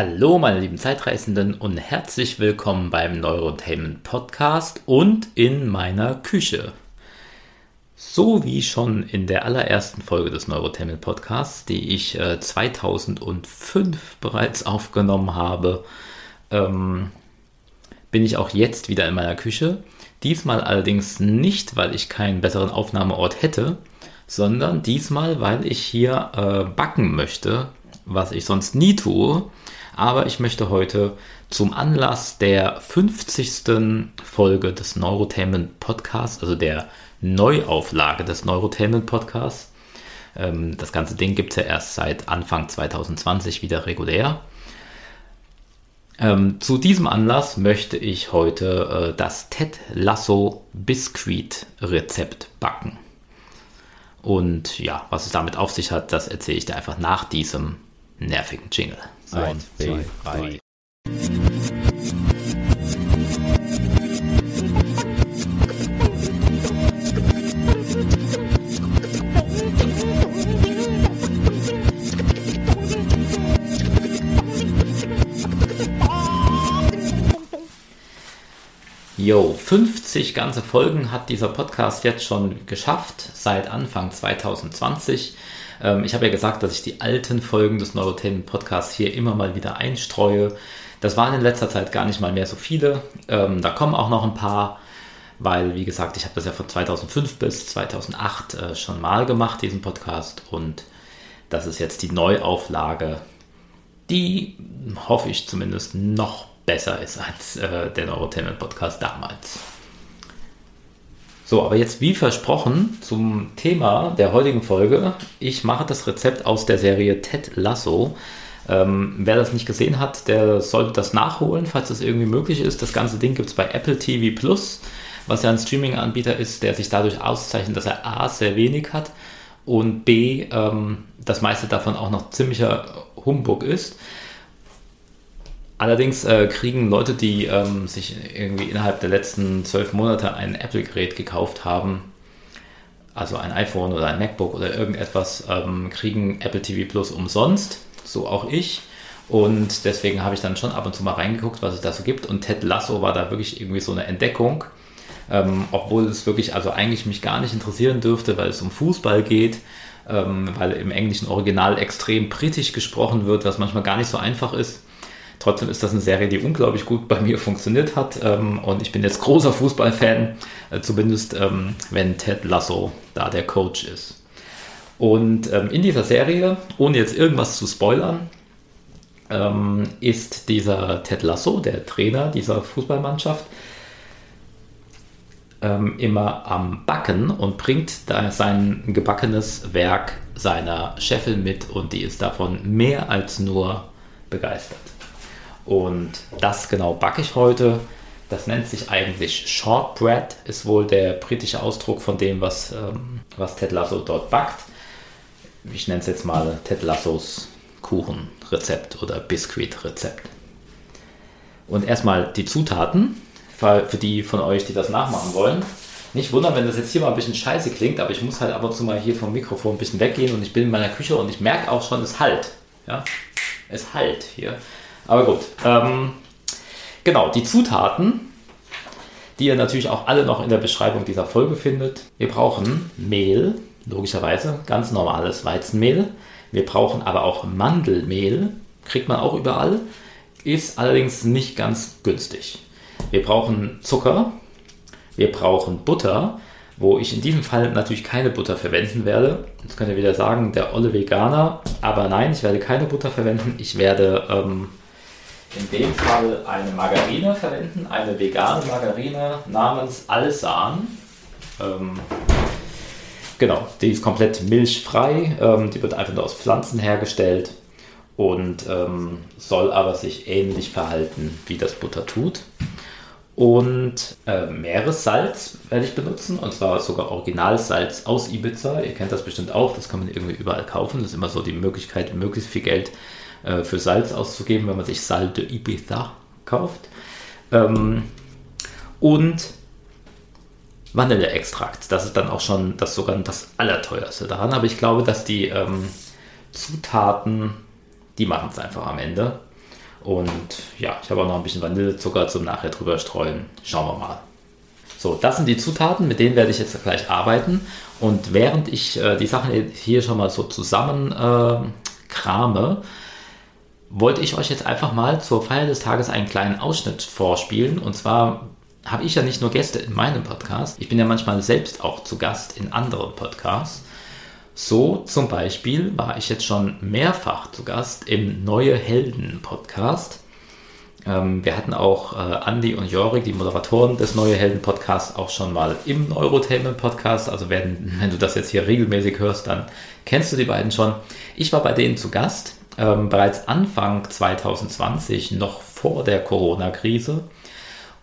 Hallo, meine lieben Zeitreisenden und herzlich willkommen beim Neurotainment Podcast und in meiner Küche. So wie schon in der allerersten Folge des Neurotainment Podcasts, die ich äh, 2005 bereits aufgenommen habe, ähm, bin ich auch jetzt wieder in meiner Küche. Diesmal allerdings nicht, weil ich keinen besseren Aufnahmeort hätte, sondern diesmal, weil ich hier äh, backen möchte, was ich sonst nie tue. Aber ich möchte heute zum Anlass der 50. Folge des Neurotainment Podcasts, also der Neuauflage des Neurotainment Podcasts, ähm, das ganze Ding gibt es ja erst seit Anfang 2020 wieder regulär. Ähm, zu diesem Anlass möchte ich heute äh, das Ted Lasso Biscuit Rezept backen. Und ja, was es damit auf sich hat, das erzähle ich dir einfach nach diesem nervigen Jingle. Eins, zwei, drei. Jo, 50 ganze Folgen hat dieser Podcast jetzt schon geschafft, seit Anfang 2020. Ähm, ich habe ja gesagt, dass ich die alten Folgen des Neurotainment Podcasts hier immer mal wieder einstreue. Das waren in letzter Zeit gar nicht mal mehr so viele. Ähm, da kommen auch noch ein paar, weil, wie gesagt, ich habe das ja von 2005 bis 2008 äh, schon mal gemacht, diesen Podcast. Und das ist jetzt die Neuauflage, die, hoffe ich zumindest, noch besser ist als äh, der Neurotainment Podcast damals. So, aber jetzt wie versprochen zum Thema der heutigen Folge. Ich mache das Rezept aus der Serie Ted Lasso. Ähm, wer das nicht gesehen hat, der sollte das nachholen, falls das irgendwie möglich ist. Das ganze Ding gibt es bei Apple TV Plus, was ja ein Streaming-Anbieter ist, der sich dadurch auszeichnet, dass er A sehr wenig hat und B ähm, das meiste davon auch noch ziemlicher Humbug ist. Allerdings äh, kriegen Leute, die ähm, sich irgendwie innerhalb der letzten zwölf Monate ein Apple-Gerät gekauft haben, also ein iPhone oder ein MacBook oder irgendetwas, ähm, kriegen Apple TV Plus umsonst, so auch ich. Und deswegen habe ich dann schon ab und zu mal reingeguckt, was es da so gibt. Und Ted Lasso war da wirklich irgendwie so eine Entdeckung, ähm, obwohl es wirklich also eigentlich mich gar nicht interessieren dürfte, weil es um Fußball geht, ähm, weil im englischen Original extrem britisch gesprochen wird, was manchmal gar nicht so einfach ist. Trotzdem ist das eine Serie, die unglaublich gut bei mir funktioniert hat. Ähm, und ich bin jetzt großer Fußballfan, äh, zumindest ähm, wenn Ted Lasso da der Coach ist. Und ähm, in dieser Serie, ohne jetzt irgendwas zu spoilern, ähm, ist dieser Ted Lasso, der Trainer dieser Fußballmannschaft, ähm, immer am Backen und bringt da sein gebackenes Werk seiner Chefin mit und die ist davon mehr als nur begeistert. Und das genau backe ich heute. Das nennt sich eigentlich Shortbread, ist wohl der britische Ausdruck von dem, was, ähm, was Ted Lasso dort backt. Ich nenne es jetzt mal Ted Lassos Kuchenrezept oder Biskuitrezept. Und erstmal die Zutaten, für die von euch, die das nachmachen wollen. Nicht wundern, wenn das jetzt hier mal ein bisschen scheiße klingt, aber ich muss halt ab und zu mal hier vom Mikrofon ein bisschen weggehen und ich bin in meiner Küche und ich merke auch schon, es halt. Ja? Es halt hier. Aber gut. Ähm, genau, die Zutaten, die ihr natürlich auch alle noch in der Beschreibung dieser Folge findet. Wir brauchen Mehl, logischerweise, ganz normales Weizenmehl. Wir brauchen aber auch Mandelmehl, kriegt man auch überall, ist allerdings nicht ganz günstig. Wir brauchen Zucker, wir brauchen Butter, wo ich in diesem Fall natürlich keine Butter verwenden werde. Jetzt könnt ihr wieder sagen, der olle Veganer, aber nein, ich werde keine Butter verwenden. Ich werde ähm, in dem Fall eine Margarine verwenden, eine vegane Margarine namens Alsan. Ähm, genau, die ist komplett milchfrei, ähm, die wird einfach nur aus Pflanzen hergestellt und ähm, soll aber sich ähnlich verhalten, wie das Butter tut. Und äh, Meeressalz werde ich benutzen, und zwar sogar Originalsalz aus Ibiza. Ihr kennt das bestimmt auch, das kann man irgendwie überall kaufen. Das ist immer so die Möglichkeit, möglichst viel Geld äh, für Salz auszugeben, wenn man sich Sal de Ibiza kauft. Ähm, und Vanilleextrakt. Das ist dann auch schon das sogar das Allerteuerste daran. Aber ich glaube, dass die ähm, Zutaten, die machen es einfach am Ende. Und ja, ich habe auch noch ein bisschen Vanillezucker zum nachher drüber streuen. Schauen wir mal. So, das sind die Zutaten, mit denen werde ich jetzt gleich arbeiten. Und während ich äh, die Sachen hier schon mal so zusammen äh, wollte ich euch jetzt einfach mal zur Feier des Tages einen kleinen Ausschnitt vorspielen. Und zwar habe ich ja nicht nur Gäste in meinem Podcast, ich bin ja manchmal selbst auch zu Gast in anderen Podcasts. So zum Beispiel war ich jetzt schon mehrfach zu Gast im Neue Helden Podcast. Ähm, wir hatten auch äh, Andy und Jorik, die Moderatoren des Neue Helden Podcasts, auch schon mal im Neurotainment Podcast. Also wenn, wenn du das jetzt hier regelmäßig hörst, dann kennst du die beiden schon. Ich war bei denen zu Gast, ähm, bereits Anfang 2020, noch vor der Corona-Krise.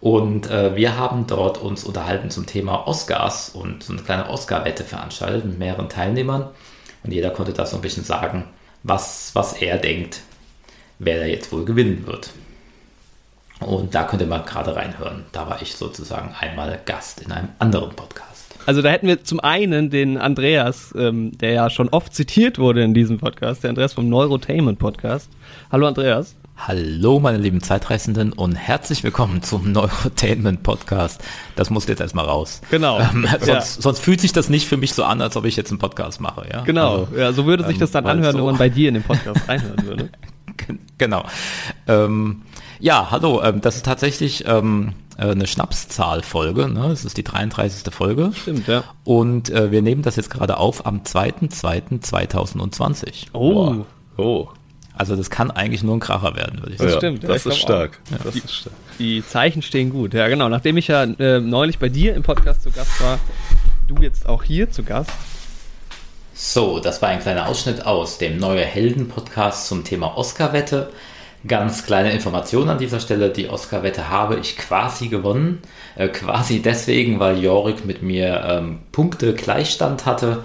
Und äh, wir haben dort uns unterhalten zum Thema Oscars und so eine kleine Oscar-Wette veranstaltet mit mehreren Teilnehmern. Und jeder konnte da so ein bisschen sagen, was, was er denkt, wer da jetzt wohl gewinnen wird. Und da könnt ihr mal gerade reinhören. Da war ich sozusagen einmal Gast in einem anderen Podcast. Also da hätten wir zum einen den Andreas, ähm, der ja schon oft zitiert wurde in diesem Podcast, der Andreas vom Neurotainment Podcast. Hallo Andreas. Hallo meine lieben Zeitreisenden und herzlich willkommen zum Neurotainment Podcast. Das muss jetzt erstmal raus. Genau. Ähm, sonst, ja. sonst, fühlt sich das nicht für mich so an, als ob ich jetzt einen Podcast mache. Ja? Genau, also, ja, so würde sich das dann ähm, anhören, so wenn man bei dir in den Podcast reinhören würde. genau. Ähm, ja, hallo, ähm, das ist tatsächlich ähm, äh, eine Schnapszahlfolge. Ne? Das ist die 33. Folge. Stimmt, ja. Und äh, wir nehmen das jetzt gerade auf am 2.2.2020. Oh. Wow. Oh. Also das kann eigentlich nur ein Kracher werden, würde ich sagen. Das stimmt. Das, ist stark. Ja. das ist stark. Die Zeichen stehen gut. Ja, genau. Nachdem ich ja äh, neulich bei dir im Podcast zu Gast war, du jetzt auch hier zu Gast. So, das war ein kleiner Ausschnitt aus dem Neue Helden Podcast zum Thema Oscar-Wette. Ganz kleine Information an dieser Stelle. Die Oscar-Wette habe ich quasi gewonnen. Äh, quasi deswegen, weil Jorik mit mir ähm, Punkte Gleichstand hatte.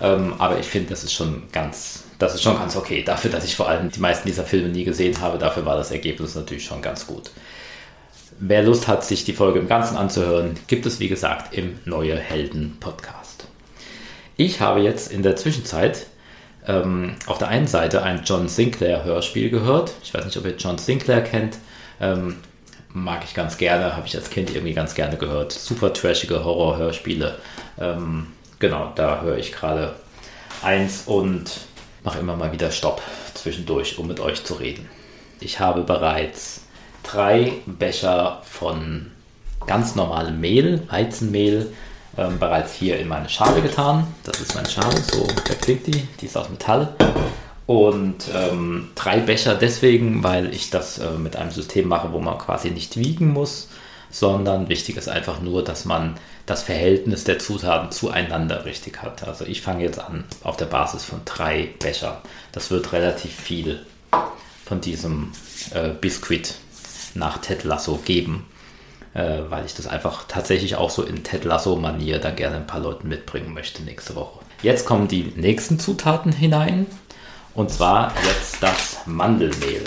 Ähm, aber ich finde, das ist schon ganz, das ist schon ganz okay. Dafür, dass ich vor allem die meisten dieser Filme nie gesehen habe, dafür war das Ergebnis natürlich schon ganz gut. Wer Lust hat, sich die Folge im Ganzen anzuhören, gibt es wie gesagt im Neue Helden Podcast. Ich habe jetzt in der Zwischenzeit ähm, auf der einen Seite ein John Sinclair Hörspiel gehört. Ich weiß nicht, ob ihr John Sinclair kennt. Ähm, mag ich ganz gerne, habe ich als Kind irgendwie ganz gerne gehört. Super trashige Horror-Hörspiele. Ähm, genau, da höre ich gerade eins und mache immer mal wieder Stopp zwischendurch, um mit euch zu reden. Ich habe bereits drei Becher von ganz normalem Mehl, Weizenmehl, ähm, bereits hier in meine Schale getan. Das ist meine Schale, so verklingt die. Die ist aus Metall. Und ähm, drei Becher deswegen, weil ich das äh, mit einem System mache, wo man quasi nicht wiegen muss, sondern wichtig ist einfach nur, dass man das Verhältnis der Zutaten zueinander richtig hat. Also ich fange jetzt an auf der Basis von drei Becher. Das wird relativ viel von diesem äh, Biskuit nach Ted Lasso geben äh, weil ich das einfach tatsächlich auch so in Ted Lasso-Manier dann gerne ein paar Leuten mitbringen möchte nächste Woche. Jetzt kommen die nächsten Zutaten hinein und zwar jetzt das Mandelmehl.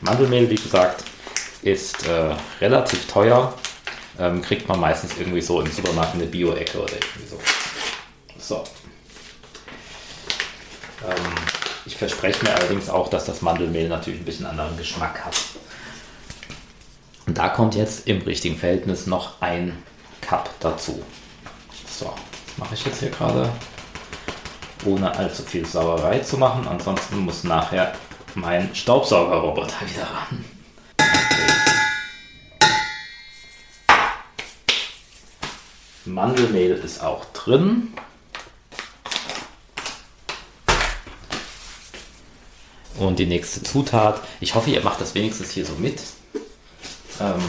Mandelmehl, wie gesagt, ist äh, relativ teuer. Ähm, kriegt man meistens irgendwie so im Supermarkt eine Bio-Ecke oder irgendwie so. So. Ähm, ich verspreche mir allerdings auch, dass das Mandelmehl natürlich ein bisschen anderen Geschmack hat. Und da kommt jetzt im richtigen Verhältnis noch ein Cup dazu. So, das mache ich jetzt hier gerade, ohne allzu viel Sauerei zu machen. Ansonsten muss nachher mein Staubsaugerroboter wieder ran. Mandelmehl ist auch drin. Und die nächste Zutat. Ich hoffe, ihr macht das wenigstens hier so mit. Ähm,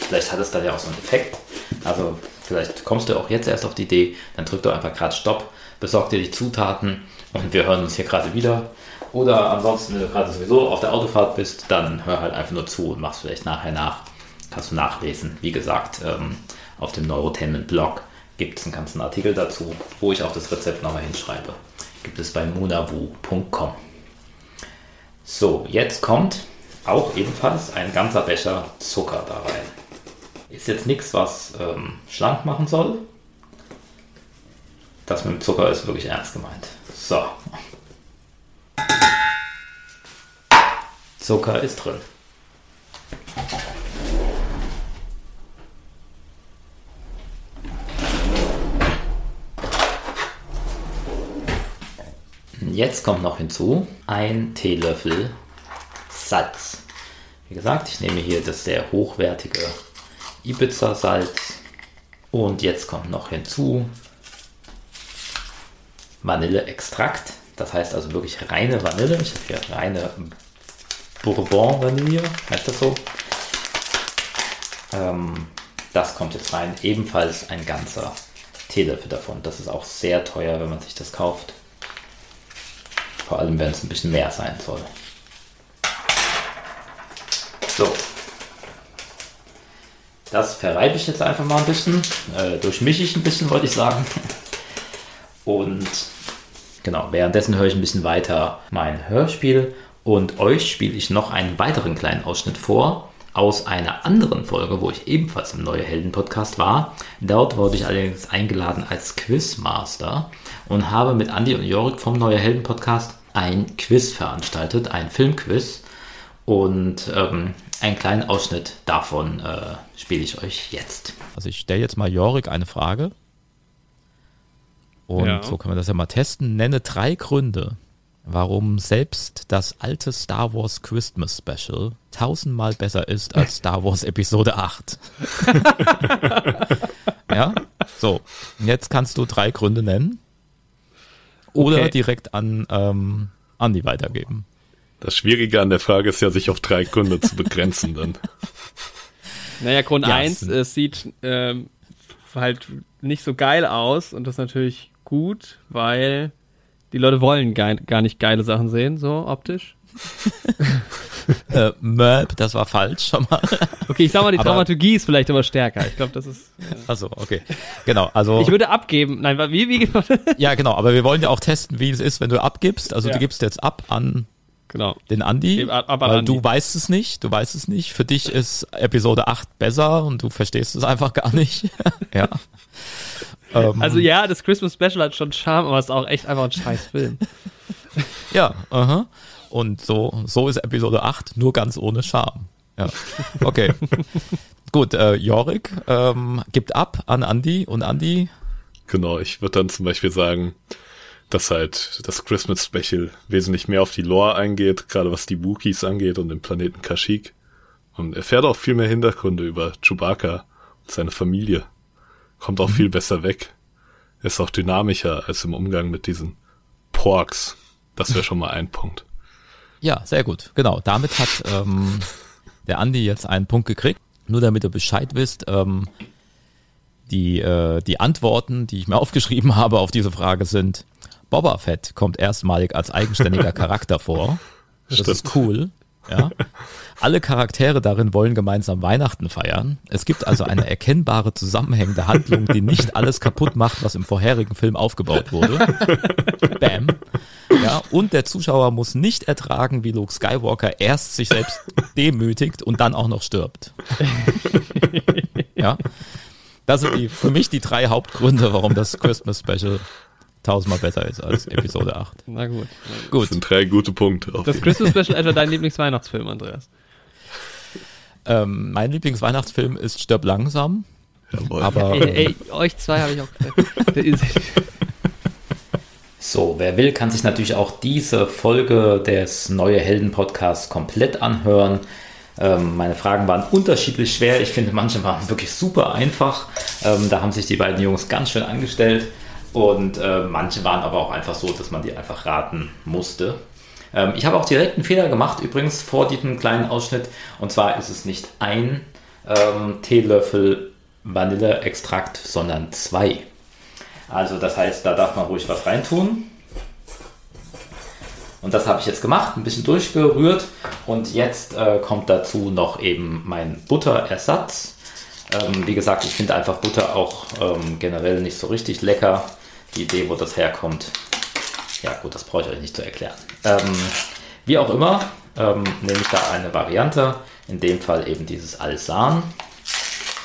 vielleicht hat es dann ja auch so einen Effekt. Also vielleicht kommst du auch jetzt erst auf die Idee, dann drück doch einfach gerade Stopp, besorg dir die Zutaten und wir hören uns hier gerade wieder. Oder ansonsten, wenn du gerade sowieso auf der Autofahrt bist, dann hör halt einfach nur zu und machst vielleicht nachher nach. Kannst du nachlesen. Wie gesagt, ähm, auf dem Neurotainment Blog gibt es einen ganzen Artikel dazu, wo ich auch das Rezept nochmal hinschreibe. Gibt es bei munavu.com. So, jetzt kommt auch ebenfalls ein ganzer Becher Zucker da rein. Ist jetzt nichts, was ähm, schlank machen soll. Das mit dem Zucker ist wirklich ernst gemeint. So. Zucker ist drin. Jetzt kommt noch hinzu ein Teelöffel Salz. Wie gesagt, ich nehme hier das sehr hochwertige Ibiza-Salz. Und jetzt kommt noch hinzu Vanilleextrakt. Das heißt also wirklich reine Vanille. Ich habe hier reine Bourbon-Vanille, heißt das so. Ähm, das kommt jetzt rein. Ebenfalls ein ganzer Teelöffel davon. Das ist auch sehr teuer, wenn man sich das kauft. Vor allem, wenn es ein bisschen mehr sein soll. So. Das verreibe ich jetzt einfach mal ein bisschen. Äh, durchmische ich ein bisschen, wollte ich sagen. Und genau, währenddessen höre ich ein bisschen weiter mein Hörspiel. Und euch spiele ich noch einen weiteren kleinen Ausschnitt vor aus einer anderen Folge, wo ich ebenfalls im Neue Helden Podcast war. Dort wurde ich allerdings eingeladen als Quizmaster und habe mit Andy und Jorik vom Neue Helden Podcast ein Quiz veranstaltet, ein Filmquiz. Und ähm, einen kleinen Ausschnitt davon äh, spiele ich euch jetzt. Also ich stelle jetzt mal Jorik eine Frage. Und Ja. so können wir das ja mal testen. Nenne drei Gründe, warum selbst das alte Star Wars Christmas Special tausendmal besser ist als Star Wars Episode 8. ja, so. Jetzt kannst du drei Gründe nennen. Oder Okay. direkt an ähm, Andi weitergeben. Das Schwierige an der Frage ist ja, sich auf drei Gründe zu begrenzen dann. Naja, Grund Ja, 1, es- sieht ähm, halt nicht so geil aus und das ist natürlich gut, weil die Leute wollen gar, gar nicht geile Sachen sehen, so optisch. Äh, Möb, das war falsch schon mal. Okay, ich sag mal, die Aber- Dramaturgie ist vielleicht immer stärker. Ich glaube, das ist. Also, okay. Genau, also. Ich würde abgeben. Nein, wie, wie, Ja, genau, aber wir wollen ja auch testen, wie es ist, wenn du abgibst. Also Ja. du gibst jetzt ab an genau. den Andi, Gib ab- ab an weil Andi. du weißt es nicht, du weißt es nicht. Für dich ist Episode 8 besser und du verstehst es einfach gar nicht. ja. Ähm, Also ja, das Christmas Special hat schon Charme, aber es ist auch echt einfach ein scheiß Film. ja, aha. Und so, so ist Episode 8, nur ganz ohne Charme. Ja, okay. Gut, äh, Jorik ähm, gibt ab an Andi und Andi, Genau, ich würde dann zum Beispiel sagen, dass halt das Christmas Special wesentlich mehr auf die Lore eingeht, gerade was die Wookiees angeht und den Planeten Kashyyyk. Und erfährt auch viel mehr Hintergründe über Chewbacca und seine Familie. Kommt auch viel besser weg. Ist auch dynamischer als im Umgang mit diesen Porks. Das wäre schon mal ein Punkt. Ja, sehr gut. Genau. Damit hat ähm, der Andi jetzt einen Punkt gekriegt. Nur damit ihr Bescheid wisst, ähm, die, äh, die Antworten, die ich mir aufgeschrieben habe auf diese Frage sind, Boba Fett kommt erstmalig als eigenständiger Charakter vor. Das Stimmt. ist cool. Ja. Alle Charaktere darin wollen gemeinsam Weihnachten feiern. Es gibt also eine erkennbare zusammenhängende Handlung, die nicht alles kaputt macht, was im vorherigen Film aufgebaut wurde. Bam. Ja, und der Zuschauer muss nicht ertragen, wie Luke Skywalker erst sich selbst demütigt und dann auch noch stirbt. Ja. Das sind die, für mich die drei Hauptgründe, warum das Christmas Special tausendmal besser ist als Episode 8. Na gut. Gut. Das sind drei gute Punkte. Das Christmas Special etwa dein Lieblingsweihnachtsfilm, Andreas? Ähm, mein Lieblingsweihnachtsfilm ist Stirb langsam. Jawohl. aber Ey, ey, euch zwei habe ich auch. So, wer will, kann sich natürlich auch diese Folge des Neue Helden Podcasts komplett anhören. Ähm, meine Fragen waren unterschiedlich schwer. Ich finde, manche waren wirklich super einfach. Ähm, da haben sich die beiden Jungs ganz schön angestellt. Und äh, manche waren aber auch einfach so, dass man die einfach raten musste. Ähm, ich habe auch direkt einen Fehler gemacht, übrigens vor diesem kleinen Ausschnitt. Und zwar ist es nicht ein ähm, Teelöffel Vanilleextrakt, sondern zwei. Also das heißt, da darf man ruhig was reintun. Und das habe ich jetzt gemacht, ein bisschen durchgerührt. Und jetzt äh, kommt dazu noch eben mein Butterersatz. Ähm, wie gesagt, ich finde einfach Butter auch ähm, generell nicht so richtig lecker. Die Idee, wo das herkommt, ja gut, das brauche ich euch nicht zu erklären. Ähm, wie auch immer, ähm, nehme ich da eine Variante, in dem Fall eben dieses Alsan.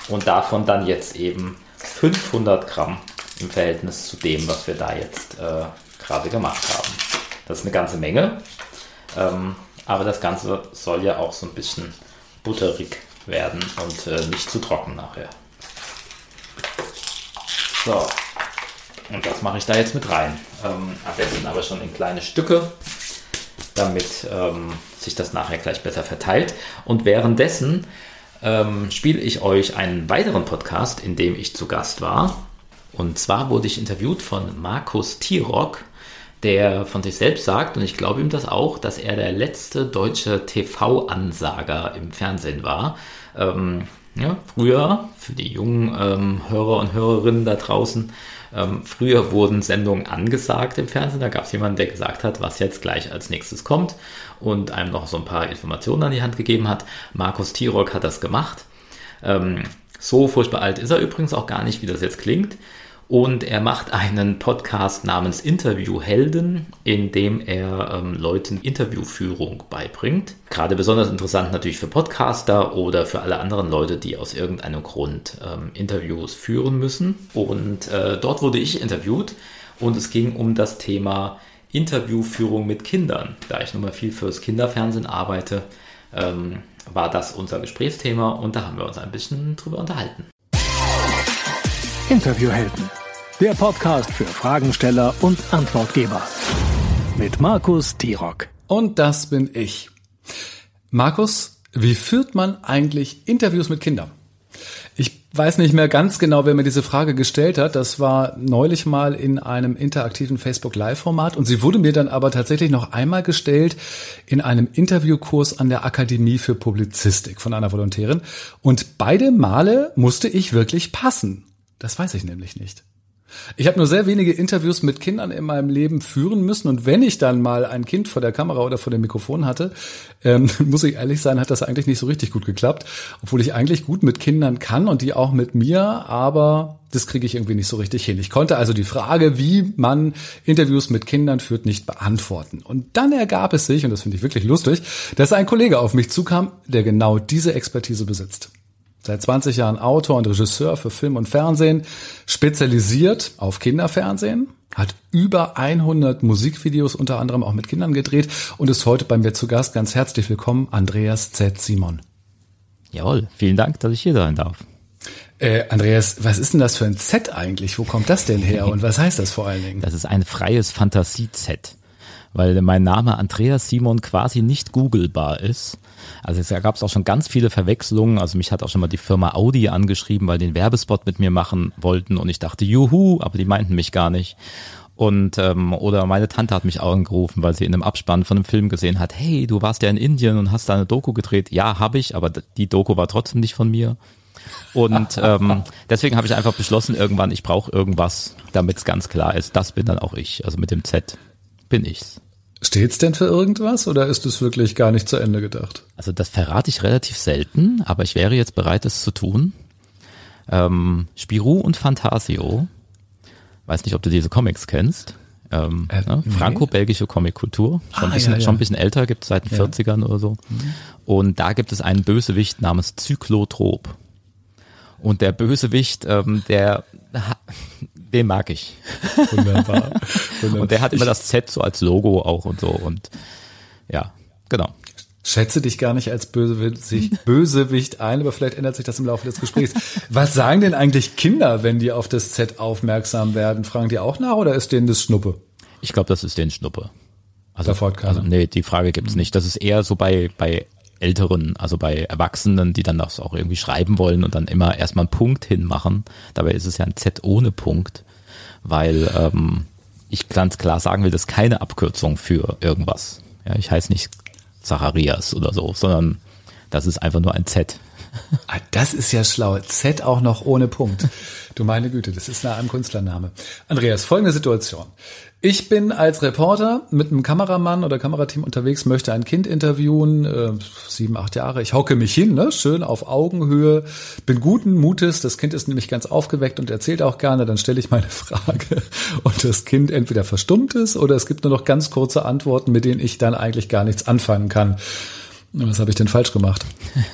Und davon dann jetzt eben 500 Gramm im Verhältnis zu dem, was wir da jetzt äh, gerade gemacht haben. Das ist eine ganze Menge. Ähm, aber das Ganze soll ja auch so ein bisschen butterig werden und äh, nicht zu trocken nachher. So. Und das mache ich da jetzt mit rein. Ähm, am besten aber schon in kleine Stücke, damit ähm, sich das nachher gleich besser verteilt. Und währenddessen ähm, spiele ich euch einen weiteren Podcast, in dem ich zu Gast war. Und zwar wurde ich interviewt von Markus Tirock, der von sich selbst sagt, und ich glaube ihm das auch, dass er der letzte deutsche TV-Ansager im Fernsehen war. Ähm, ja, früher, für die jungen ähm, Hörer und Hörerinnen da draußen, ähm, früher wurden Sendungen angesagt im Fernsehen. Da gab es jemanden, der gesagt hat, was jetzt gleich als nächstes kommt und einem noch so ein paar Informationen an die Hand gegeben hat. Markus Tirock hat das gemacht. Ähm, so furchtbar alt ist er übrigens auch gar nicht, wie das jetzt klingt. Und er macht einen Podcast namens Interviewhelden, in dem er ähm, Leuten Interviewführung beibringt. Gerade besonders interessant natürlich für Podcaster oder für alle anderen Leute, die aus irgendeinem Grund ähm, Interviews führen müssen. Und äh, dort wurde ich interviewt und es ging um das Thema Interviewführung mit Kindern. Da ich nun mal viel fürs Kinderfernsehen arbeite, ähm, war das unser Gesprächsthema und da haben wir uns ein bisschen drüber unterhalten. Interviewhelden, der Podcast für Fragensteller und Antwortgeber. Mit Markus Tirock. Und das bin ich. Markus, wie führt man eigentlich Interviews mit Kindern? Ich weiß nicht mehr ganz genau, wer mir diese Frage gestellt hat. Das war neulich mal in einem interaktiven Facebook Live-Format und sie wurde mir dann aber tatsächlich noch einmal gestellt in einem Interviewkurs an der Akademie für Publizistik von einer Volontärin. Und beide Male musste ich wirklich passen. Das weiß ich nämlich nicht. Ich habe nur sehr wenige Interviews mit Kindern in meinem Leben führen müssen und wenn ich dann mal ein Kind vor der Kamera oder vor dem Mikrofon hatte, ähm, muss ich ehrlich sein, hat das eigentlich nicht so richtig gut geklappt, obwohl ich eigentlich gut mit Kindern kann und die auch mit mir, aber das kriege ich irgendwie nicht so richtig hin. Ich konnte also die Frage, wie man Interviews mit Kindern führt, nicht beantworten. Und dann ergab es sich, und das finde ich wirklich lustig, dass ein Kollege auf mich zukam, der genau diese Expertise besitzt. Seit 20 Jahren Autor und Regisseur für Film und Fernsehen, spezialisiert auf Kinderfernsehen, hat über 100 Musikvideos unter anderem auch mit Kindern gedreht und ist heute bei mir zu Gast. Ganz herzlich willkommen, Andreas Z. Simon. Jawohl, vielen Dank, dass ich hier sein darf. Äh, Andreas, was ist denn das für ein Z eigentlich? Wo kommt das denn her und was heißt das vor allen Dingen? Das ist ein freies Fantasie-Z, weil mein Name Andreas Simon quasi nicht googelbar ist. Also es gab es auch schon ganz viele Verwechslungen. Also mich hat auch schon mal die Firma Audi angeschrieben, weil die den Werbespot mit mir machen wollten und ich dachte, juhu, aber die meinten mich gar nicht. Und ähm, oder meine Tante hat mich auch angerufen, weil sie in einem Abspann von einem Film gesehen hat, hey, du warst ja in Indien und hast da eine Doku gedreht. Ja, habe ich, aber die Doku war trotzdem nicht von mir. Und ähm, deswegen habe ich einfach beschlossen, irgendwann, ich brauche irgendwas, damit es ganz klar ist, das bin dann auch ich. Also mit dem Z bin ich's. Steht's denn für irgendwas oder ist es wirklich gar nicht zu Ende gedacht? Also das verrate ich relativ selten, aber ich wäre jetzt bereit, es zu tun. Ähm, Spirou und Fantasio, weiß nicht, ob du diese Comics kennst. Ähm, Äh, ne? nee. Franco-belgische Comic-Kultur, schon, Ah, ein bisschen, ja, ja. schon ein bisschen älter, gibt es seit den Ja. 40ern oder so. Und da gibt es einen Bösewicht namens Zyklotrop. Und der Bösewicht, ähm, der, den mag ich. Wunderbar. Wunderbar. Und der hat immer ich das Z so als Logo auch und so. Und ja, genau. schätze dich gar nicht als Bösewicht, Bösewicht ein, aber vielleicht ändert sich das im Laufe des Gesprächs. Was sagen denn eigentlich Kinder, wenn die auf das Z aufmerksam werden? Fragen die auch nach oder ist denen das Schnuppe? Ich glaube, das ist den Schnuppe. Also, keiner. also nee, die Frage gibt's nicht. Das ist eher so bei, bei Älteren, also bei Erwachsenen, die dann das auch irgendwie schreiben wollen und dann immer erstmal einen Punkt hinmachen. Dabei ist es ja ein Z ohne Punkt, weil ähm, ich ganz klar sagen will, das ist keine Abkürzung für irgendwas. Ja, ich heiße nicht Zacharias oder so, sondern das ist einfach nur ein Z. Ah, das ist ja schlau. Z auch noch ohne Punkt. Du meine Güte, das ist nach einem Künstlername. Andreas, folgende Situation. Ich bin als Reporter mit einem Kameramann oder Kamerateam unterwegs, möchte ein Kind interviewen, äh, sieben, acht Jahre. Ich hocke mich hin, ne, schön auf Augenhöhe, bin guten Mutes. Das Kind ist nämlich ganz aufgeweckt und erzählt auch gerne. Dann stelle ich meine Frage und das Kind entweder verstummt ist oder es gibt nur noch ganz kurze Antworten, mit denen ich dann eigentlich gar nichts anfangen kann. Was habe ich denn falsch gemacht?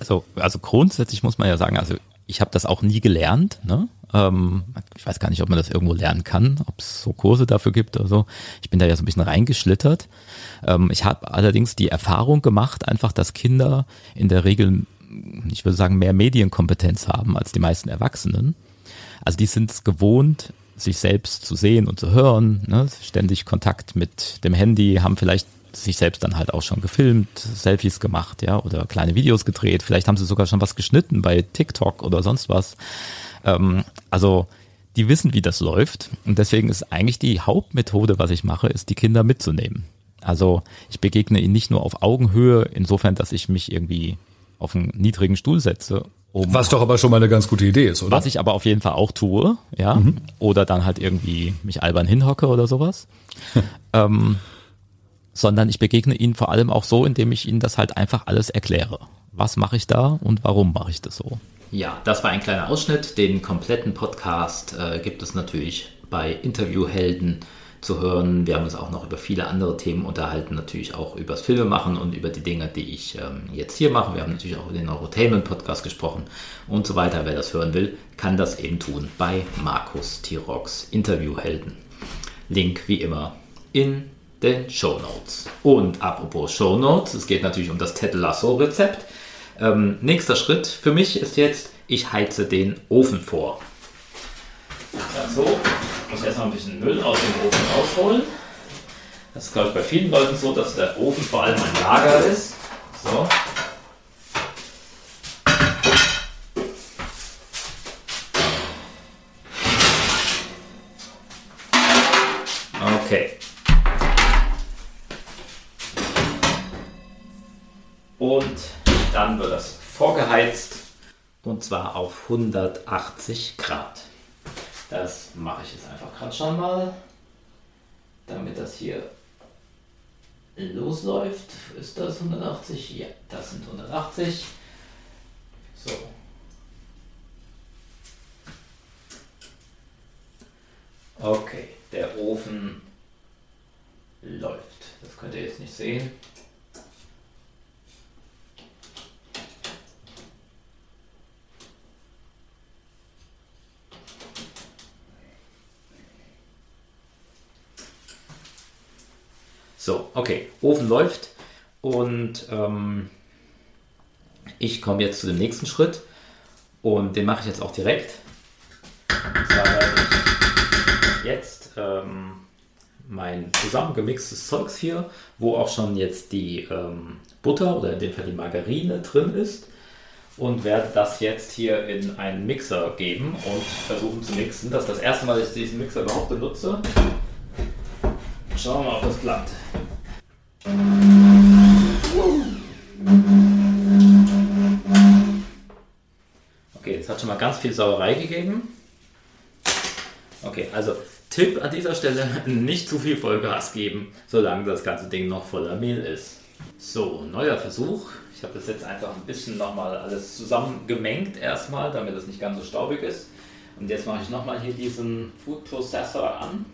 Also, also grundsätzlich muss man ja sagen, also ich habe das auch nie gelernt. Ne? Ähm, ich weiß gar nicht, ob man das irgendwo lernen kann, ob es so Kurse dafür gibt oder so. Ich bin da ja so ein bisschen reingeschlittert. Ähm, ich habe allerdings die Erfahrung gemacht, einfach, dass Kinder in der Regel, ich würde sagen, mehr Medienkompetenz haben als die meisten Erwachsenen. Also die sind es gewohnt, sich selbst zu sehen und zu hören, ne? ständig Kontakt mit dem Handy, haben vielleicht sich selbst dann halt auch schon gefilmt, Selfies gemacht, ja, oder kleine Videos gedreht. Vielleicht haben sie sogar schon was geschnitten bei TikTok oder sonst was. Ähm, also die wissen, wie das läuft. Und deswegen ist eigentlich die Hauptmethode, was ich mache, ist die Kinder mitzunehmen. Also ich begegne ihnen nicht nur auf Augenhöhe, insofern, dass ich mich irgendwie auf einen niedrigen Stuhl setze. Um was doch aber schon mal eine ganz gute Idee ist, oder? Was ich aber auf jeden Fall auch tue, ja. Mhm. Oder dann halt irgendwie mich albern hinhocke oder sowas. ähm, sondern ich begegne ihnen vor allem auch so, indem ich ihnen das halt einfach alles erkläre. Was mache ich da und warum mache ich das so? Ja, das war ein kleiner Ausschnitt. Den kompletten Podcast äh, gibt es natürlich bei Interviewhelden zu hören. Wir haben uns auch noch über viele andere Themen unterhalten, natürlich auch über das Filmemachen und über die Dinge, die ich ähm, jetzt hier mache. Wir haben natürlich auch über den Neurotainment-Podcast gesprochen und so weiter. Wer das hören will, kann das eben tun bei Markus Tirox Interviewhelden. Link wie immer in den Show Notes. Und apropos Show Notes, es geht natürlich um das Ted Lasso Rezept. Ähm, nächster Schritt für mich ist jetzt, ich heize den Ofen vor. Also, ich muss erstmal ein bisschen Müll aus dem Ofen rausholen. Das ist, glaube ich, bei vielen Leuten so, dass der Ofen vor allem ein Lager ist. So. Und dann wird das vorgeheizt und zwar auf 180 Grad. Das mache ich jetzt einfach gerade schon mal, damit das hier losläuft. Ist das 180? Ja, das sind 180. So. Okay, der Ofen läuft. Das könnt ihr jetzt nicht sehen. So, okay, Ofen läuft und ähm, ich komme jetzt zu dem nächsten Schritt und den mache ich jetzt auch direkt. Und zwar werde ich jetzt ähm, mein zusammengemixtes Zeugs hier, wo auch schon jetzt die ähm, Butter oder in dem Fall die Margarine drin ist und werde das jetzt hier in einen Mixer geben und versuchen zu mixen. Das ist das erste Mal, dass ich diesen Mixer überhaupt benutze. Schauen wir mal, ob das klappt. Okay, jetzt hat schon mal ganz viel Sauerei gegeben. Okay, also Tipp an dieser Stelle, nicht zu viel Vollgas geben, solange das ganze Ding noch voller Mehl ist. So, neuer Versuch. Ich habe das jetzt einfach ein bisschen nochmal alles zusammengemengt erstmal, damit es nicht ganz so staubig ist. Und jetzt mache ich nochmal hier diesen Food Processor an.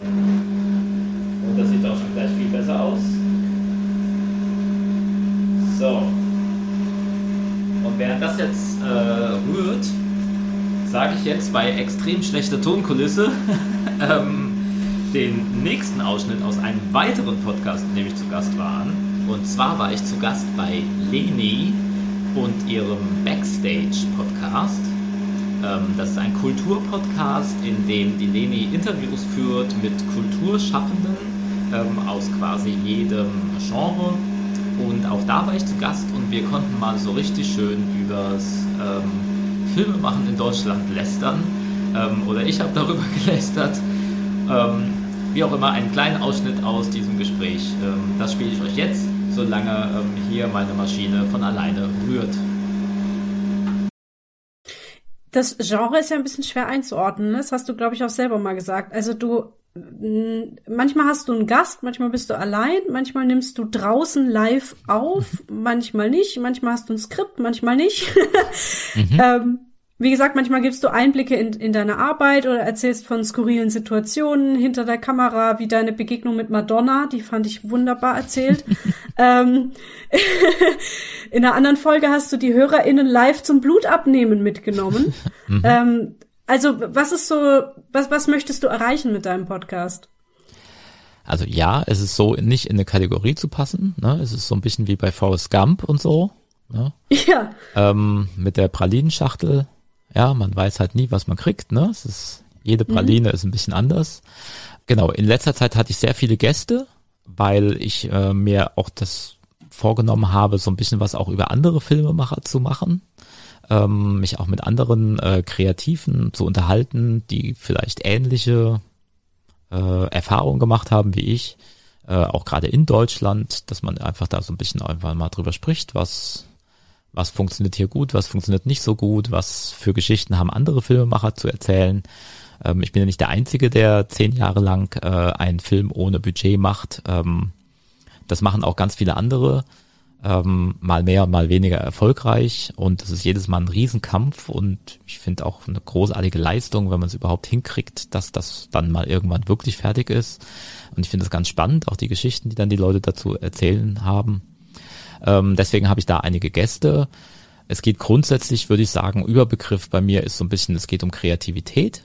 Und das sieht auch schon gleich viel besser aus. So. Und während das jetzt äh, rührt, sage ich jetzt bei extrem schlechter Tonkulisse ähm, den nächsten Ausschnitt aus einem weiteren Podcast, in dem ich zu Gast war. Und zwar war ich zu Gast bei Leni und ihrem Backstage-Podcast. Ähm, das ist ein Kulturpodcast, in dem die Leni Interviews führt mit Kulturschaffenden ähm, aus quasi jedem Genre. Und auch da war ich zu Gast und wir konnten mal so richtig schön übers ähm, Filmemachen in Deutschland lästern. Ähm, oder ich habe darüber gelästert. Ähm, wie auch immer, einen kleinen Ausschnitt aus diesem Gespräch. Ähm, das spiele ich euch jetzt, solange hier meine Maschine von alleine rührt das Genre ist ja ein bisschen schwer einzuordnen. Ne? Das hast du, glaube ich, auch selber mal gesagt. Also du, manchmal hast du einen Gast, manchmal bist du allein, manchmal nimmst du draußen live auf, manchmal nicht, manchmal hast du ein Skript, manchmal nicht. mhm. ähm, wie gesagt, manchmal gibst du Einblicke in, in deine Arbeit oder erzählst von skurrilen Situationen hinter der Kamera, wie deine Begegnung mit Madonna, die fand ich wunderbar erzählt. ähm, in einer anderen Folge hast du die HörerInnen live zum Blutabnehmen mitgenommen. mhm. ähm, also, was ist so, was, was möchtest du erreichen mit deinem Podcast? Also ja, es ist so, nicht in eine Kategorie zu passen. Ne? Es ist so ein bisschen wie bei Forrest Gump und so. Ne? Ja. Ähm, mit der Pralinenschachtel ja, man weiß halt nie, was man kriegt, ne? Es ist Jede Praline ist ein bisschen anders. Genau, in letzter Zeit hatte ich sehr viele Gäste, weil ich äh, mir auch das vorgenommen habe, so ein bisschen was auch über andere Filmemacher zu machen. Ähm, mich auch mit anderen äh, Kreativen zu unterhalten, die vielleicht ähnliche äh, Erfahrungen gemacht haben wie ich. Äh, auch gerade in Deutschland, dass man einfach da so ein bisschen einfach mal drüber spricht, was was funktioniert hier gut, was funktioniert nicht so gut, was für Geschichten haben andere Filmemacher zu erzählen. Ähm, ich bin ja nicht der Einzige, der zehn Jahre lang äh, einen Film ohne Budget macht. Ähm, das machen auch ganz viele andere, ähm, mal mehr, mal weniger erfolgreich und das ist jedes Mal ein Riesenkampf und ich finde auch eine großartige Leistung, wenn man es überhaupt hinkriegt, dass das dann mal irgendwann wirklich fertig ist. Und ich finde es ganz spannend, auch die Geschichten, die dann die Leute dazu erzählen haben. Ähm, deswegen habe ich da einige Gäste. Es geht grundsätzlich, würde ich sagen, Überbegriff bei mir ist so ein bisschen, es geht um Kreativität.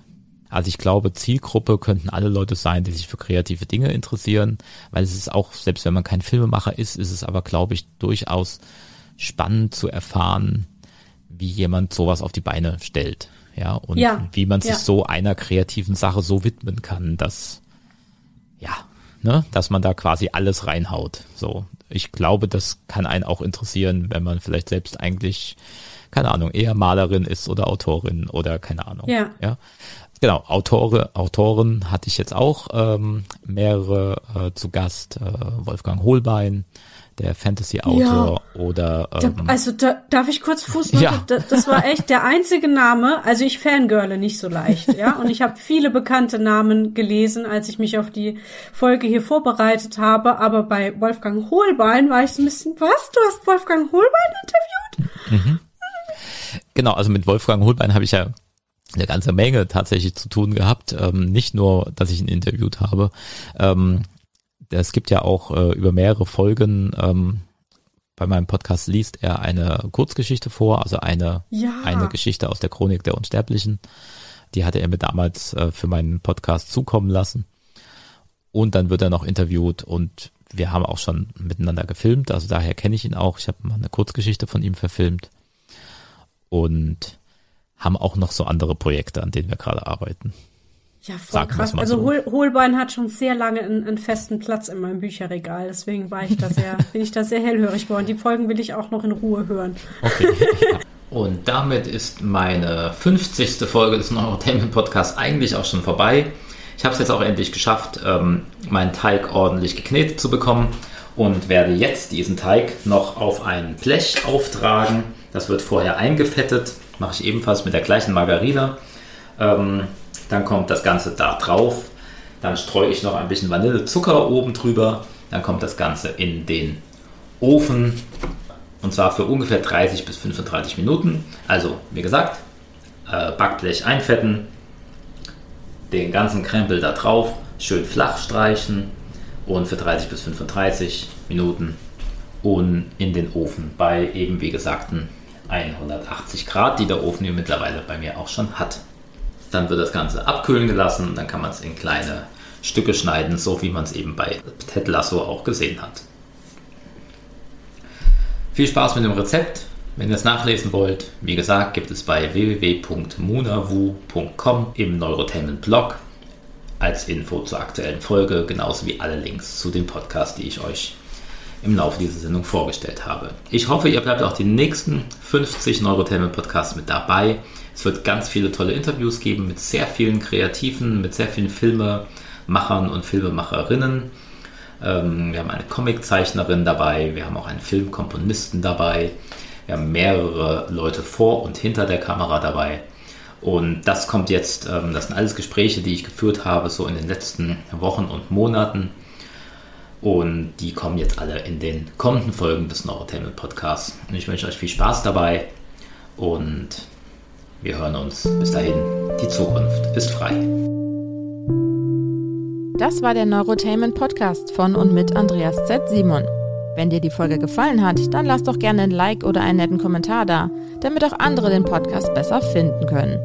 Also ich glaube, Zielgruppe könnten alle Leute sein, die sich für kreative Dinge interessieren, weil es ist auch, selbst wenn man kein Filmemacher ist, ist es aber, glaube ich, durchaus spannend zu erfahren, wie jemand sowas auf die Beine stellt. Ja, und ja, wie man sich ja. so einer kreativen Sache so widmen kann, dass, ja, ne, dass man da quasi alles reinhaut. So, ich glaube, das kann einen auch interessieren, wenn man vielleicht selbst eigentlich, keine Ahnung, eher Malerin ist oder Autorin oder keine Ahnung. Ja. ja? Genau, Autore, Autoren hatte ich jetzt auch ähm, mehrere äh, zu Gast. Äh, Wolfgang Holbein, der Fantasy-Autor ja. oder ähm, also da, darf ich kurz Fußnote? Ja. Das, das war echt der einzige Name. Also ich fangirle nicht so leicht, ja. Und ich habe viele bekannte Namen gelesen, als ich mich auf die Folge hier vorbereitet habe. Aber bei Wolfgang Holbein war ich so ein bisschen, was? Du hast Wolfgang Holbein interviewt? Mhm. Genau, also mit Wolfgang Holbein habe ich ja eine ganze Menge tatsächlich zu tun gehabt. Ähm, nicht nur, dass ich ihn interviewt habe. Ähm, es gibt ja auch äh, über mehrere Folgen ähm, bei meinem Podcast liest er eine Kurzgeschichte vor, also eine, ja. eine Geschichte aus der Chronik der Unsterblichen. Die hatte er mir damals äh, für meinen Podcast zukommen lassen. Und dann wird er noch interviewt und wir haben auch schon miteinander gefilmt, also daher kenne ich ihn auch. Ich habe mal eine Kurzgeschichte von ihm verfilmt und haben auch noch so andere Projekte, an denen wir gerade arbeiten. Ja, voll Sagen krass. Also so. Hol Holbein hat schon sehr lange einen, einen, festen Platz in meinem Bücherregal. Deswegen war ich da sehr, bin ich da sehr hellhörig geworden. Die Folgen will ich auch noch in Ruhe hören. Okay. Und damit ist meine 50. Folge des Neurotainment Podcasts eigentlich auch schon vorbei. Ich habe es jetzt auch endlich geschafft, ähm, meinen Teig ordentlich geknetet zu bekommen und werde jetzt diesen Teig noch auf ein Blech auftragen. Das wird vorher eingefettet, mache ich ebenfalls mit der gleichen Margarine. Ähm, dann kommt das Ganze da drauf. Dann streue ich noch ein bisschen Vanillezucker oben drüber. Dann kommt das Ganze in den Ofen. Und zwar für ungefähr 30 bis 35 Minuten. Also, wie gesagt, äh, Backblech einfetten, den ganzen Krempel da drauf, schön flach streichen und für 30 bis 35 Minuten und in den Ofen bei eben wie gesagten 180 Grad, die der Ofen hier mittlerweile bei mir auch schon hat. Dann wird das Ganze abkühlen gelassen und dann kann man es in kleine Stücke schneiden, so wie man es eben bei Ted Lasso auch gesehen hat. Viel Spaß mit dem Rezept. Wenn ihr es nachlesen wollt, wie gesagt, gibt es bei www.munavu.com im Neurotainment Blog als Info zur aktuellen Folge, genauso wie alle Links zu den Podcasts, die ich euch im Laufe dieser Sendung vorgestellt habe. Ich hoffe, ihr bleibt auch die nächsten 50 Neurotainment Podcasts mit dabei. Es wird ganz viele tolle Interviews geben mit sehr vielen Kreativen, mit sehr vielen Filmemachern und Filmemacherinnen. Ähm, wir haben eine Comiczeichnerin dabei, wir haben auch einen Filmkomponisten dabei, wir haben mehrere Leute vor und hinter der Kamera dabei. Und das kommt jetzt, ähm, das sind alles Gespräche, die ich geführt habe, so in den letzten Wochen und Monaten. Und die kommen jetzt alle in den kommenden Folgen des Neurotainment Podcasts. Und ich wünsche euch viel Spaß dabei und wir hören uns. Bis dahin, die Zukunft ist frei. Das war der Neurotainment Podcast von und mit Andreas Z. Simon. Wenn dir die Folge gefallen hat, dann lass doch gerne ein Like oder einen netten Kommentar da, damit auch andere den Podcast besser finden können.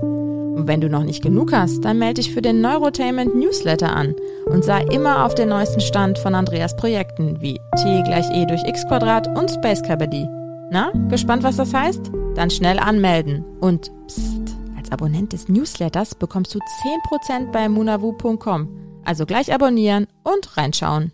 Und wenn du noch nicht genug hast, dann melde dich für den Neurotainment Newsletter an und sei immer auf den neuesten Stand von Andreas Projekten wie T gleich E durch X Quadrat und Space Cabody. Na, gespannt, was das heißt? Dann schnell anmelden und psst Als Abonnent des Newsletters bekommst du 10% bei munavu.com. Also gleich abonnieren und reinschauen.